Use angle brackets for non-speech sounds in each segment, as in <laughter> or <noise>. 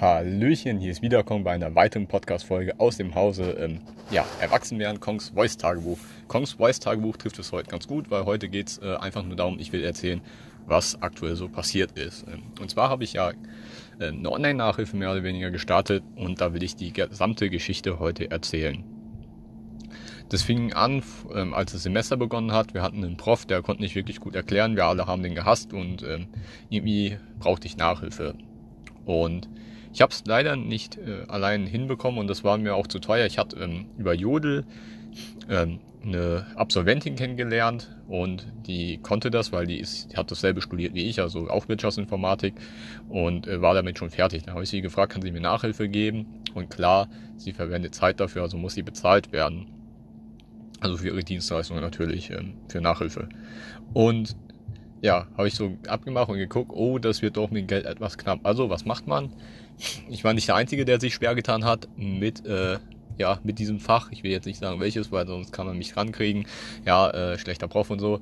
Hallöchen, hier ist Wiederkommen bei einer weiteren Podcast-Folge aus dem Hause ähm, ja, Erwachsenwerden, Kongs Voice-Tagebuch. Kongs Voice-Tagebuch trifft es heute ganz gut, weil heute geht es äh, einfach nur darum, ich will erzählen, was aktuell so passiert ist. Ähm, und zwar habe ich ja äh, eine Online-Nachhilfe mehr oder weniger gestartet und da will ich die gesamte Geschichte heute erzählen. Das fing an, ähm, als das Semester begonnen hat. Wir hatten einen Prof, der konnte nicht wirklich gut erklären. Wir alle haben den gehasst und ähm, irgendwie brauchte ich Nachhilfe. Und ich habe es leider nicht äh, allein hinbekommen und das war mir auch zu teuer. Ich hatte ähm, über Jodel ähm, eine Absolventin kennengelernt und die konnte das, weil die, ist, die hat dasselbe studiert wie ich, also auch Wirtschaftsinformatik und äh, war damit schon fertig. Dann habe ich sie gefragt, kann sie mir Nachhilfe geben? Und klar, sie verwendet Zeit dafür, also muss sie bezahlt werden. Also für ihre Dienstleistungen natürlich, ähm, für Nachhilfe. Und ja, habe ich so abgemacht und geguckt, oh, das wird doch mit Geld etwas knapp. Also, was macht man? Ich war nicht der Einzige, der sich schwer getan hat mit, äh, ja, mit diesem Fach. Ich will jetzt nicht sagen welches, weil sonst kann man mich rankriegen. Ja, äh, schlechter Prof und so.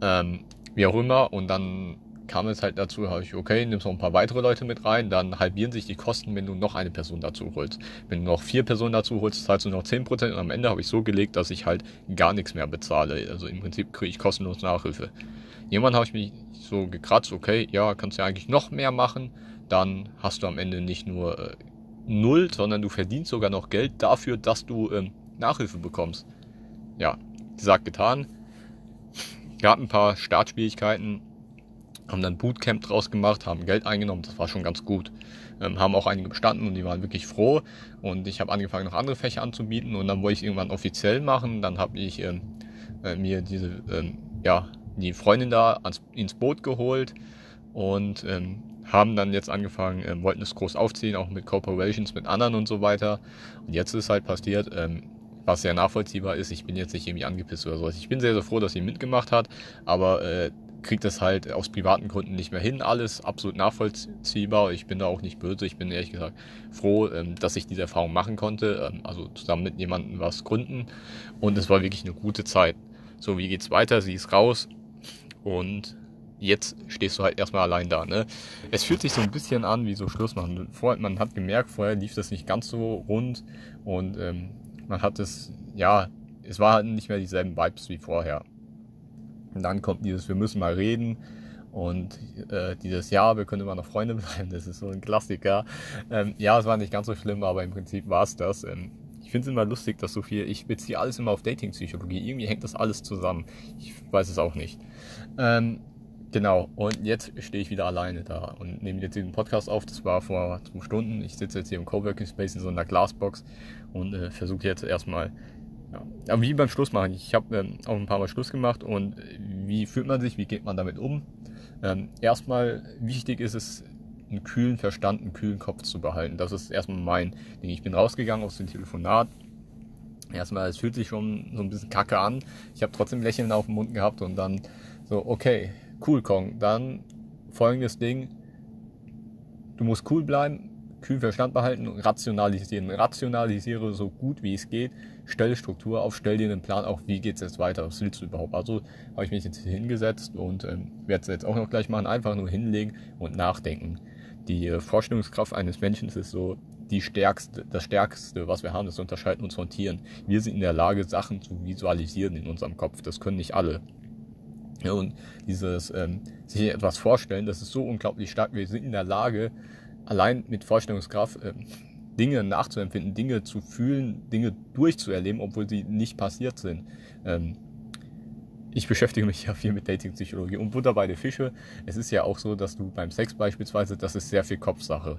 Ähm, wie auch immer. Und dann kam es halt dazu, habe ich, okay, nimmst noch ein paar weitere Leute mit rein, dann halbieren sich die Kosten, wenn du noch eine Person dazu holst. Wenn du noch vier Personen dazu holst, zahlst du noch 10% und am Ende habe ich so gelegt, dass ich halt gar nichts mehr bezahle. Also im Prinzip kriege ich kostenlos Nachhilfe. Jemand habe ich mich so gekratzt, okay, ja, kannst ja eigentlich noch mehr machen, dann hast du am Ende nicht nur äh, null, sondern du verdienst sogar noch Geld dafür, dass du ähm, Nachhilfe bekommst. Ja, gesagt, getan. Gab ein paar Startschwierigkeiten, haben dann Bootcamp draus gemacht, haben Geld eingenommen, das war schon ganz gut. Ähm, haben auch einige bestanden und die waren wirklich froh. Und ich habe angefangen, noch andere Fächer anzubieten und dann wollte ich irgendwann offiziell machen. Dann habe ich ähm, äh, mir diese, ähm, ja, die Freundin da ans, ins Boot geholt und ähm, haben dann jetzt angefangen, ähm, wollten es groß aufziehen, auch mit Corporations, mit anderen und so weiter. Und jetzt ist halt passiert, ähm, was sehr nachvollziehbar ist, ich bin jetzt nicht irgendwie angepisst oder sowas. Ich bin sehr, sehr froh, dass sie mitgemacht hat, aber äh, kriegt das halt aus privaten Gründen nicht mehr hin. Alles absolut nachvollziehbar. Ich bin da auch nicht böse. Ich bin ehrlich gesagt froh, ähm, dass ich diese Erfahrung machen konnte. Ähm, also zusammen mit jemandem was gründen. Und es war wirklich eine gute Zeit. So, wie geht's weiter? Sie ist raus. Und jetzt stehst du halt erstmal allein da. Ne? Es fühlt sich so ein bisschen an wie so Schluss machen. Vorher, man hat gemerkt, vorher lief das nicht ganz so rund und ähm, man hat es, ja, es war halt nicht mehr dieselben Vibes wie vorher. Und dann kommt dieses, wir müssen mal reden. Und äh, dieses Ja, wir können immer noch Freunde <laughs> bleiben, das ist so ein Klassiker. Ähm, ja, es war nicht ganz so schlimm, aber im Prinzip war es das. Ähm, ich finde es immer lustig, dass so viel, ich beziehe alles immer auf Dating-Psychologie. Irgendwie hängt das alles zusammen. Ich weiß es auch nicht. Ähm, genau, und jetzt stehe ich wieder alleine da und nehme jetzt diesen Podcast auf. Das war vor zwei Stunden. Ich sitze jetzt hier im Coworking Space in so einer Glasbox und äh, versuche jetzt erstmal ja. Aber wie beim Schluss machen. Ich habe ähm, auch ein paar Mal Schluss gemacht und wie fühlt man sich, wie geht man damit um? Ähm, erstmal wichtig ist es, einen kühlen Verstand, einen kühlen Kopf zu behalten. Das ist erstmal mein Ding. Ich bin rausgegangen aus dem Telefonat. Erstmal, es fühlt sich schon so ein bisschen kacke an. Ich habe trotzdem Lächeln auf dem Mund gehabt und dann so, okay, cool Kong. Dann folgendes Ding. Du musst cool bleiben, kühlen Verstand behalten und rationalisieren. Rationalisiere so gut wie es geht, stelle Struktur auf, stell dir einen Plan auf, wie geht es jetzt weiter, was willst du überhaupt. Also habe ich mich jetzt hingesetzt und ähm, werde es jetzt auch noch gleich machen, einfach nur hinlegen und nachdenken. Die äh, Vorstellungskraft eines Menschen ist so die stärkste, das Stärkste, was wir haben, das unterscheiden uns von Tieren. Wir sind in der Lage, Sachen zu visualisieren in unserem Kopf. Das können nicht alle. Ja, und dieses ähm, sich etwas vorstellen, das ist so unglaublich stark. Wir sind in der Lage, allein mit Vorstellungskraft äh, Dinge nachzuempfinden, Dinge zu fühlen, Dinge durchzuerleben, obwohl sie nicht passiert sind. Ähm, ich beschäftige mich ja viel mit Dating-Psychologie und Butter bei den Fische. Es ist ja auch so, dass du beim Sex beispielsweise, das ist sehr viel Kopfsache.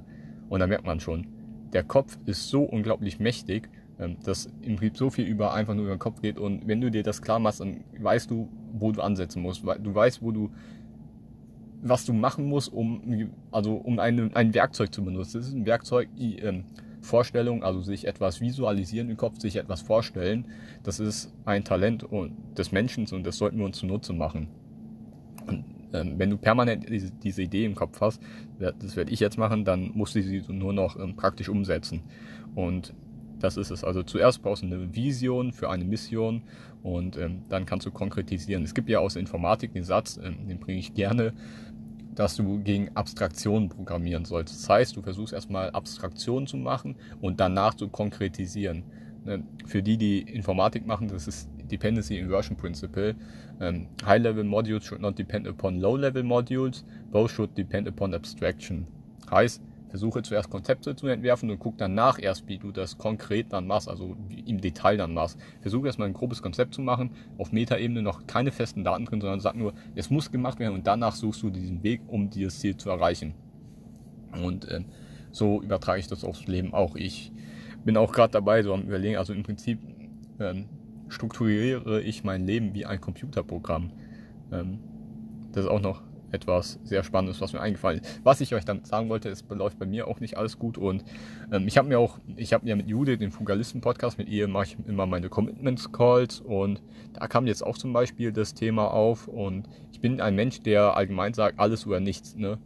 Und da merkt man schon, der Kopf ist so unglaublich mächtig, ähm, dass im Prinzip so viel über einfach nur über den Kopf geht. Und wenn du dir das klar machst, dann weißt du, wo du ansetzen musst. Du weißt, wo du was du machen musst, um, also um eine, ein Werkzeug zu benutzen. Das ist ein Werkzeug, die ähm, Vorstellung, also sich etwas visualisieren im Kopf, sich etwas vorstellen. Das ist ein Talent des Menschen und das sollten wir uns zunutze machen. Und ähm, wenn du permanent diese, diese, Idee im Kopf hast, das werde ich jetzt machen, dann musst du sie nur noch ähm, praktisch umsetzen. Und das ist es. Also zuerst brauchst du eine Vision für eine Mission und ähm, dann kannst du konkretisieren. Es gibt ja aus der Informatik den Satz, ähm, den bringe ich gerne dass du gegen Abstraktionen programmieren sollst. Das heißt, du versuchst erstmal Abstraktionen zu machen und danach zu konkretisieren. Ne, für die, die Informatik machen, das ist Dependency Inversion Principle. Um, High-level modules should not depend upon low-level modules, both should depend upon abstraction. Heißt, versuche zuerst Konzepte zu entwerfen und guck danach erst, wie du das konkret dann machst, also im Detail dann machst. Versuche erstmal ein grobes Konzept zu machen, auf Metaebene noch keine festen Daten drin, sondern sag nur, es muss gemacht werden und danach suchst du diesen Weg, um dieses Ziel zu erreichen. Und äh, so übertrage ich das aufs Leben auch. Ich bin auch gerade dabei, so am Überlegen, also im Prinzip ähm, strukturiere ich mein Leben wie ein Computerprogramm. Ähm, das ist auch noch etwas sehr Spannendes, was mir eingefallen ist. Was ich euch dann sagen wollte, es läuft bei mir auch nicht alles gut und ähm, ich habe mir auch, ich habe mir mit Jude den Fugalisten-Podcast, mit ihr mache ich immer meine Commitments-Calls und da kam jetzt auch zum Beispiel das Thema auf und ich bin ein Mensch, der allgemein sagt, alles oder nichts. Ne?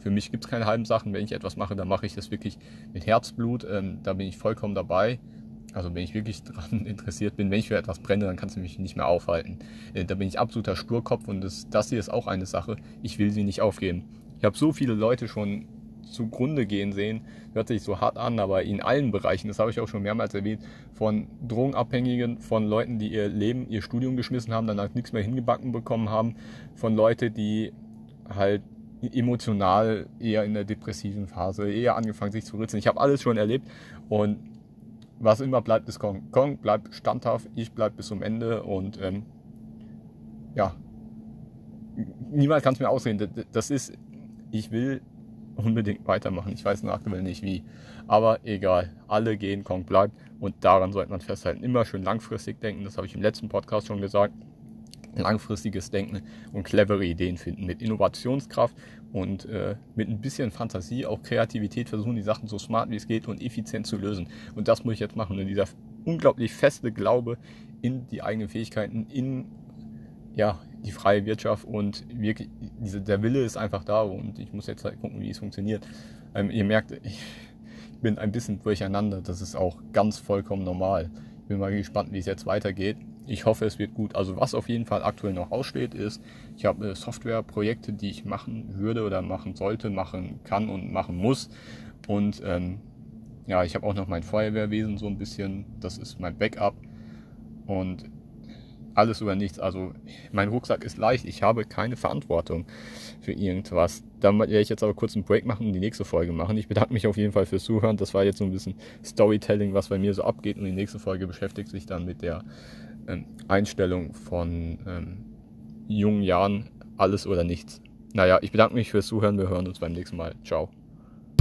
Für mich gibt es keine halben Sachen. Wenn ich etwas mache, dann mache ich das wirklich mit Herzblut. Ähm, da bin ich vollkommen dabei. Also wenn ich wirklich daran <laughs> interessiert bin, wenn ich für etwas brenne, dann kannst du mich nicht mehr aufhalten. Äh, da bin ich absoluter Sturkopf und das, das hier ist auch eine Sache. Ich will sie nicht aufgeben. Ich habe so viele Leute schon zugrunde gehen sehen. Hört sich so hart an, aber in allen Bereichen, das habe ich auch schon mehrmals erwähnt, von Drogenabhängigen, von Leuten, die ihr Leben, ihr Studium geschmissen haben, danach nichts mehr hingebacken bekommen haben, von Leuten, die halt emotional eher in der depressiven Phase, eher angefangen sich zu ritzen. Ich habe alles schon erlebt und was immer bleibt, ist Kong. Kong bleibt standhaft, ich bleibe bis zum Ende und ähm, ja, niemand kann es mir ausreden. Das ist, ich will unbedingt weitermachen. Ich weiß nur aktuell nicht wie. Aber egal, alle gehen, Kong bleibt und daran sollte man festhalten. Immer schön langfristig denken, das habe ich im letzten Podcast schon gesagt langfristiges Denken und clevere Ideen finden. Mit Innovationskraft und äh, mit ein bisschen Fantasie, auch Kreativität versuchen, die Sachen so smart wie es geht und effizient zu lösen. Und das muss ich jetzt machen. Und dieser unglaublich feste Glaube in die eigenen Fähigkeiten, in ja, die freie Wirtschaft und wirklich, diese, der Wille ist einfach da und ich muss jetzt halt gucken, wie es funktioniert. Ähm, ihr merkt, ich bin ein bisschen durcheinander. Das ist auch ganz vollkommen normal. Ich bin mal gespannt, wie es jetzt weitergeht ich hoffe, es wird gut. Also was auf jeden Fall aktuell noch aussteht, ist, ich habe äh, Softwareprojekte, die ich machen würde oder machen sollte, machen kann und machen muss. Und ähm, ja, ich habe auch noch mein Feuerwehrwesen so ein bisschen, das ist mein Backup. Und alles oder nichts. Also mein Rucksack ist leicht, ich habe keine Verantwortung für irgendwas. Da werde ich jetzt aber kurz einen Break machen und die nächste Folge machen. Ich bedanke mich auf jeden Fall fürs Zuhören. Das war jetzt so ein bisschen Storytelling, was bei mir so abgeht. Und die nächste Folge beschäftigt sich dann mit der Einstellung von ähm, jungen Jahren, alles oder nichts. Naja, ich bedanke mich fürs Zuhören. Wir hören uns beim nächsten Mal. Ciao.